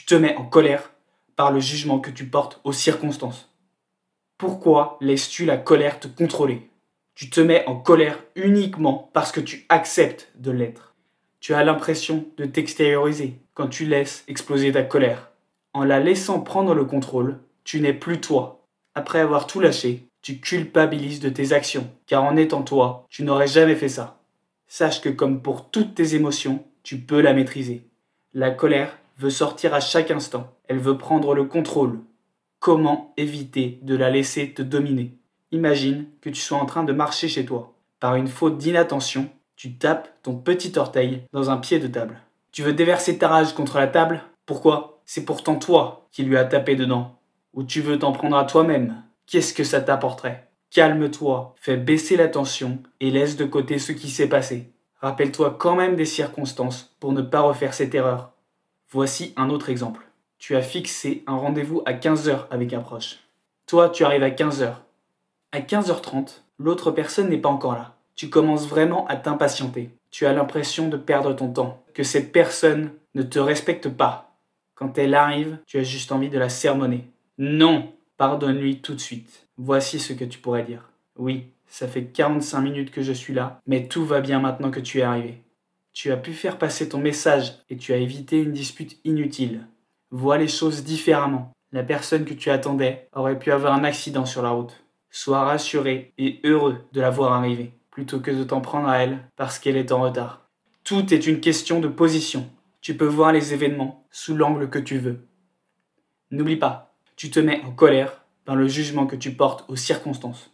Tu te mets en colère par le jugement que tu portes aux circonstances. Pourquoi laisses-tu la colère te contrôler? Tu te mets en colère uniquement parce que tu acceptes de l'être. Tu as l'impression de t'extérioriser quand tu laisses exploser ta colère. En la laissant prendre le contrôle, tu n'es plus toi. Après avoir tout lâché, tu culpabilises de tes actions, car en étant toi, tu n'aurais jamais fait ça. Sache que comme pour toutes tes émotions, tu peux la maîtriser. La colère veut sortir à chaque instant, elle veut prendre le contrôle. Comment éviter de la laisser te dominer? Imagine que tu sois en train de marcher chez toi. Par une faute d'inattention, tu tapes ton petit orteil dans un pied de table. Tu veux déverser ta rage contre la table? Pourquoi? C'est pourtant toi qui lui as tapé dedans. Ou tu veux t'en prendre à toi-même? Qu'est-ce que ça t'apporterait? Calme-toi, fais baisser la tension et laisse de côté ce qui s'est passé. Rappelle-toi quand même des circonstances pour ne pas refaire cette erreur. Voici un autre exemple. Tu as fixé un rendez-vous à 15h avec un proche. Toi, tu arrives à 15h. À 15h30, l'autre personne n'est pas encore là. Tu commences vraiment à t'impatienter. Tu as l'impression de perdre ton temps, que cette personne ne te respecte pas. Quand elle arrive, tu as juste envie de la sermonner. Non, pardonne-lui tout de suite. Voici ce que tu pourrais dire. Oui, ça fait 45 minutes que je suis là, mais tout va bien maintenant que tu es arrivé. Tu as pu faire passer ton message et tu as évité une dispute inutile. Vois les choses différemment. La personne que tu attendais aurait pu avoir un accident sur la route. Sois rassuré et heureux de la voir arriver, plutôt que de t'en prendre à elle parce qu'elle est en retard. Tout est une question de position. Tu peux voir les événements sous l'angle que tu veux. N'oublie pas, tu te mets en colère par le jugement que tu portes aux circonstances.